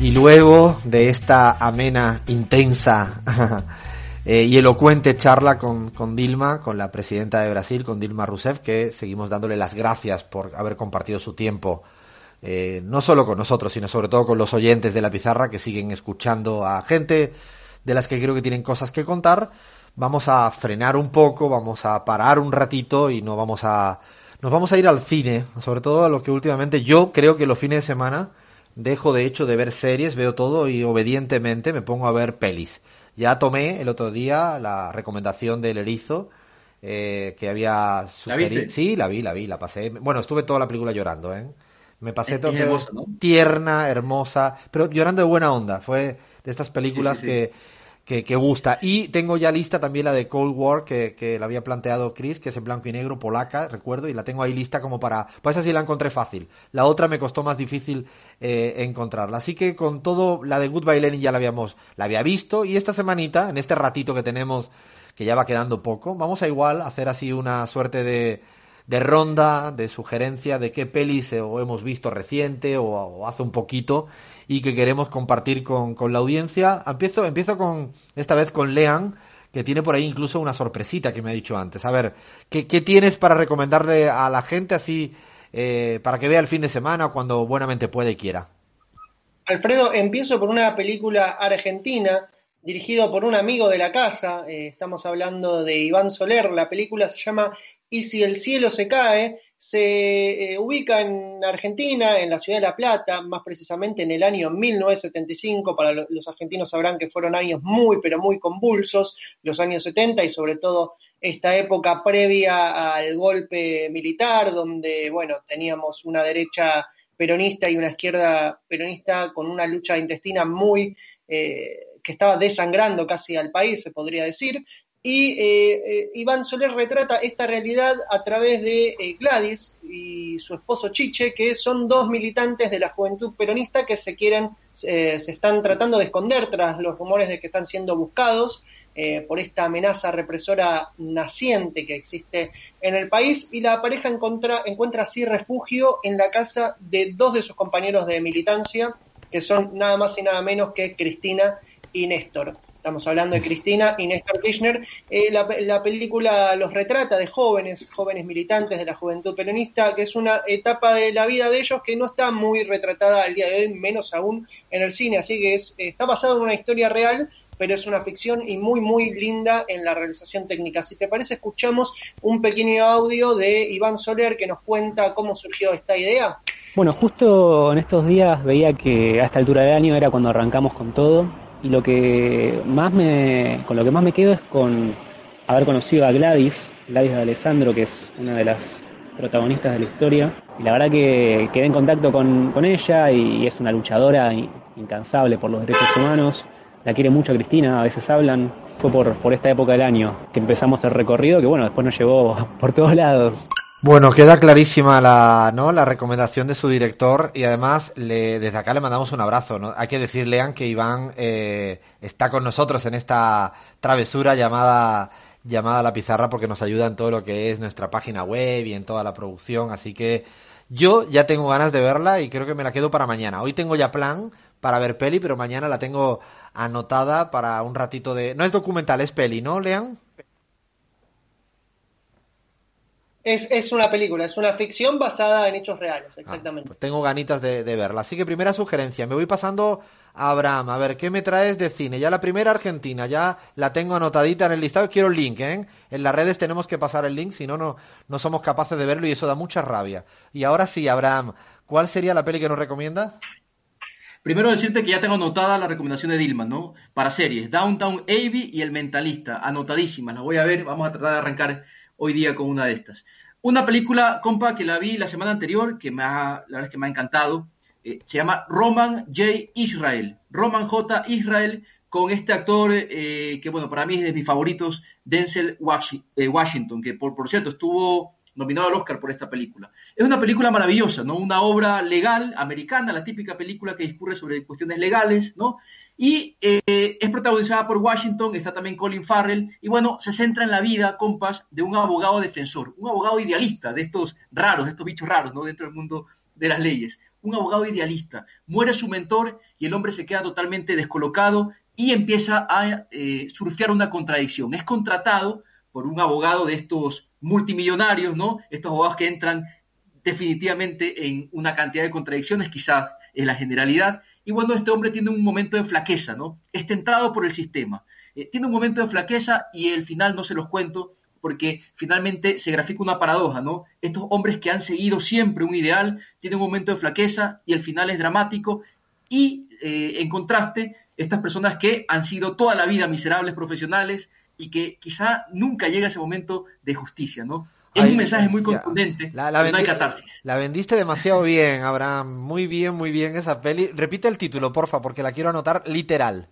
Y luego de esta amena, intensa eh, y elocuente charla con, con, Dilma, con la presidenta de Brasil, con Dilma Rousseff, que seguimos dándole las gracias por haber compartido su tiempo, eh, no solo con nosotros, sino sobre todo con los oyentes de la pizarra que siguen escuchando a gente de las que creo que tienen cosas que contar. Vamos a frenar un poco, vamos a parar un ratito y no vamos a, nos vamos a ir al cine, sobre todo a lo que últimamente yo creo que los fines de semana dejo de hecho de ver series, veo todo y obedientemente me pongo a ver pelis. Ya tomé el otro día la recomendación del erizo eh, que había sugerido. Sí, la vi, la vi, la pasé. Bueno, estuve toda la película llorando, ¿eh? Me pasé todo tierna, hermosa, pero llorando de buena onda. Fue de estas películas que que, gusta. Y tengo ya lista también la de Cold War, que, que la había planteado Chris, que es en blanco y negro, polaca, recuerdo, y la tengo ahí lista como para... Pues esa sí la encontré fácil. La otra me costó más difícil eh, encontrarla. Así que con todo, la de Goodbye Lenin ya la habíamos, la había visto, y esta semanita, en este ratito que tenemos, que ya va quedando poco, vamos a igual hacer así una suerte de de ronda, de sugerencia de qué pelis o hemos visto reciente o, hace un poquito y que queremos compartir con, con, la audiencia. Empiezo, empiezo con, esta vez con Lean, que tiene por ahí incluso una sorpresita que me ha dicho antes. A ver, ¿qué, qué tienes para recomendarle a la gente así, eh, para que vea el fin de semana cuando buenamente puede y quiera? Alfredo, empiezo por una película argentina dirigido por un amigo de la casa. Eh, estamos hablando de Iván Soler. La película se llama y si el cielo se cae, se eh, ubica en Argentina, en la ciudad de La Plata, más precisamente en el año 1975, para los argentinos sabrán que fueron años muy, pero muy convulsos, los años 70 y sobre todo esta época previa al golpe militar, donde, bueno, teníamos una derecha peronista y una izquierda peronista con una lucha intestina muy... Eh, que estaba desangrando casi al país, se podría decir, y eh, eh, Iván Soler retrata esta realidad a través de eh, Gladys y su esposo Chiche, que son dos militantes de la juventud peronista que se quieren, se están tratando de esconder tras los rumores de que están siendo buscados por esta amenaza represora naciente que existe en el país y la pareja encuentra así refugio en la casa de dos de sus compañeros de militancia, que son nada más y nada menos que Cristina y Néstor. Estamos hablando de Cristina y Néstor Kirchner. Eh, la, película los retrata de jóvenes, jóvenes militantes de la juventud peronista, que es una etapa de la vida de ellos que no está muy retratada al día de hoy, menos aún en el cine. Así que es, está basado en una historia real, pero es una ficción y muy, muy linda en la realización técnica. Si te parece, escuchamos un pequeño audio de Iván Soler que nos cuenta cómo surgió esta idea. Bueno, justo en estos días veía que a esta altura del año era cuando arrancamos con todo y lo que más me, con lo que más me quedo es con haber conocido a Gladys, Gladys de Alessandro, que es una de las protagonistas de la historia. Y la verdad que quedé en contacto con, con ella y, es una luchadora incansable por los derechos humanos. La quiere mucho Cristina, a veces hablan. Fue por, por esta época del año que empezamos el recorrido, que bueno, después nos llevó por todos lados. Bueno, queda clarísima la, ¿no? la recomendación de su director y además le, desde acá le mandamos un abrazo. ¿no? Hay que decirle que Iván eh, está con nosotros en esta travesura llamada llamada La Pizarra porque nos ayuda en todo lo que es nuestra página web y en toda la producción. Así que yo ya tengo ganas de verla y creo que me la quedo para mañana. Hoy tengo ya plan para ver peli, pero mañana la tengo anotada para un ratito de... No es documental, es peli, ¿no, Lean? Es, es, una película, es una ficción basada en hechos reales, ah, exactamente. pues tengo ganitas de, verla. Así que primera sugerencia, me voy pasando a Abraham, a ver, ¿qué me traes de cine? Ya la primera Argentina, ya la tengo anotadita en el listado, quiero el link, ¿eh? En las redes tenemos que pasar el link, si no, no, no somos capaces de verlo y eso da mucha rabia. Y ahora sí, Abraham, ¿cuál sería la peli que nos recomiendas? Primero decirte que ya tengo anotada la recomendación de Dilma, ¿no? Para series, Downtown Abbey y El Mentalista, anotadísimas, las voy a ver, vamos a tratar de arrancar hoy día con una de estas. Una película, compa, que la vi la semana anterior, que me ha, la verdad es que me ha encantado, eh, se llama Roman J. Israel. Roman J. Israel, con este actor eh, que, bueno, para mí es de mis favoritos, Denzel eh, Washington, que por, por cierto estuvo nominado al Oscar por esta película. Es una película maravillosa, ¿no? Una obra legal americana, la típica película que discurre sobre cuestiones legales, ¿no? Y eh, es protagonizada por Washington, está también Colin Farrell, y bueno, se centra en la vida, compas, de un abogado defensor, un abogado idealista, de estos raros, de estos bichos raros, ¿no? Dentro del mundo de las leyes. un abogado idealista. Muere su mentor y el hombre se queda totalmente descolocado y empieza a eh, surfear una contradicción. Es contratado por un abogado de estos multimillonarios, ¿no? Estos abogados que entran definitivamente en una cantidad de contradicciones, quizás es la generalidad. Y bueno, este hombre tiene un momento de flaqueza, ¿no? Es tentado por el sistema. Eh, tiene un momento de flaqueza y el final no se los cuento porque finalmente se grafica una paradoja, ¿no? Estos hombres que han seguido siempre un ideal tienen un momento de flaqueza y el final es dramático y eh, en contraste estas personas que han sido toda la vida miserables profesionales y que quizá nunca llega ese momento de justicia, ¿no? Es un mensaje muy contundente, la, no hay catarsis. La vendiste demasiado bien, Abraham. Muy bien, muy bien esa peli. Repite el título, porfa, porque la quiero anotar literal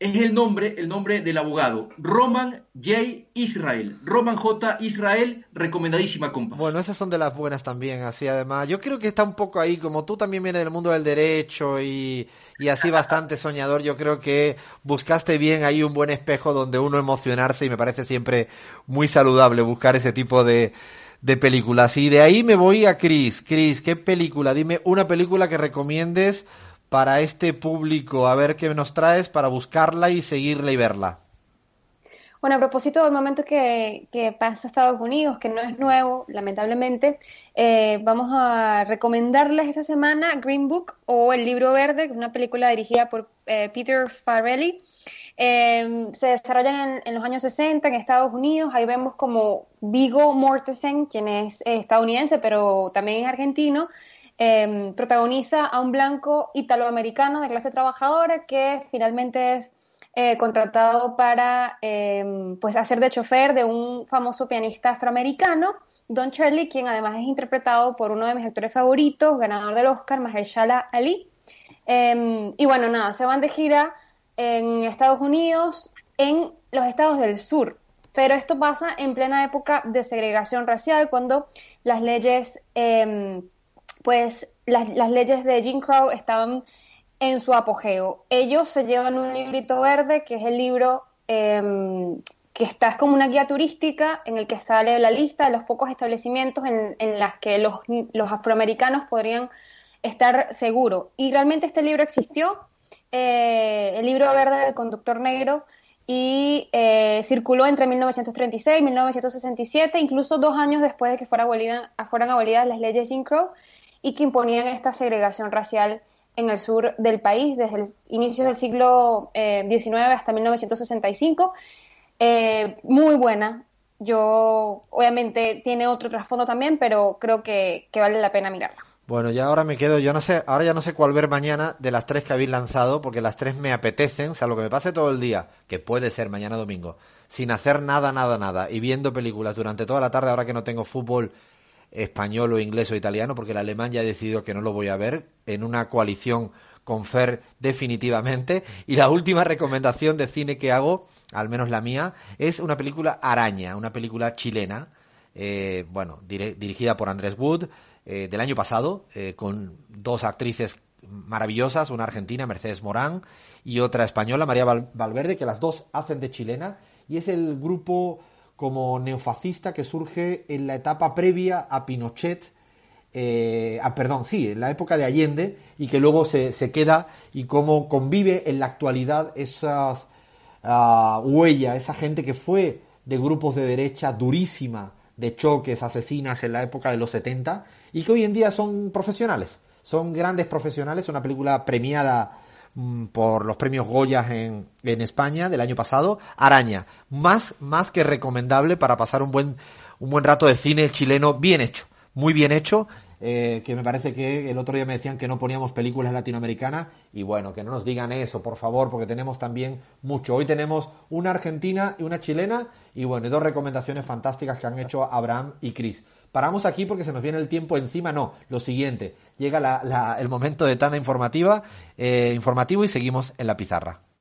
es el nombre, el nombre del abogado. Roman J. Israel. Roman J. Israel, recomendadísima, compa. Bueno, esas son de las buenas también, así además. Yo creo que está un poco ahí, como tú también vienes del mundo del derecho y, y así bastante soñador, yo creo que buscaste bien ahí un buen espejo donde uno emocionarse y me parece siempre muy saludable buscar ese tipo de, de películas. Y de ahí me voy a Chris. Chris, ¿qué película? Dime una película que recomiendes para este público? A ver qué nos traes para buscarla y seguirla y verla. Bueno, a propósito del momento que, pasa Estados Unidos, que no es nuevo, lamentablemente, eh, vamos a recomendarles esta semana Green Book o El Libro Verde, que es una película dirigida por eh, Peter Farrelly. Eh, se desarrollan en, los años 60 en Estados Unidos. Ahí vemos como Vigo Mortensen, quien es estadounidense, pero también es argentino, Em, protagoniza a un blanco italoamericano de clase trabajadora que finalmente es eh, contratado para em, pues hacer de chofer de un famoso pianista afroamericano, Don Charlie, quien además es interpretado por uno de mis actores favoritos, ganador del Oscar, Mahershala Ali. Em, y bueno, nada, se van de gira en Estados Unidos, en los estados del sur. Pero esto pasa en plena época de segregación racial, cuando las leyes pues las, leyes de Jim Crow estaban en su apogeo. Ellos se llevan un librito verde, que es el libro em, que está como una guía turística en el que sale la lista de los pocos establecimientos en, en las que los, afroamericanos podrían estar seguros. Y realmente este libro existió, eh, el libro verde del conductor negro, y eh, circuló entre 1936 y 1967, incluso dos años después de que fuera fueran abolidas las leyes Jim Crow y que imponían esta segregación racial en el sur del país desde el inicio del siglo XIX eh, hasta 1965. Eh, muy buena. Yo, obviamente, tiene otro trasfondo también, pero creo que, vale la pena mirarla. Bueno, ya ahora me quedo, yo no sé, ahora ya no sé cuál ver mañana de las tres que habéis lanzado, porque las tres me apetecen, o sea, lo que me pase todo el día, que puede ser mañana domingo, sin hacer nada, nada, nada, y viendo películas durante toda la tarde, ahora que no tengo fútbol español o inglés o italiano, porque el alemán ya ha decidido que no lo voy a ver, en una coalición con Fer definitivamente. Y la última recomendación de cine que hago, al menos la mía, es una película Araña, una película chilena, eh, bueno, dirigida por Andrés Wood, eh, del año pasado, eh, con dos actrices maravillosas, una argentina, Mercedes Morán, y otra española, María Valverde, que las dos hacen de chilena, y es el grupo como neofascista que surge en la etapa previa a Pinochet, eh, perdón, sí, en la época de Allende, y que luego se, queda y cómo convive en la actualidad esas uh, huellas, esa gente que fue de grupos de derecha durísima, de choques, asesinas en la época de los 70, y que hoy en día son profesionales, son grandes profesionales, una película premiada por los premios Goya en, en, España del año pasado, Araña, más, más que recomendable para pasar un buen, un buen rato de cine chileno bien hecho, muy bien hecho, eh, que me parece que el otro día me decían que no poníamos películas latinoamericanas y bueno, que no nos digan eso, por favor, porque tenemos también mucho. Hoy tenemos una argentina y una chilena y bueno, y dos recomendaciones fantásticas que han hecho Abraham y Chris. Paramos aquí porque se nos viene el tiempo encima. No, lo siguiente. Llega el momento de tanda informativa, eh, informativo y seguimos en la pizarra.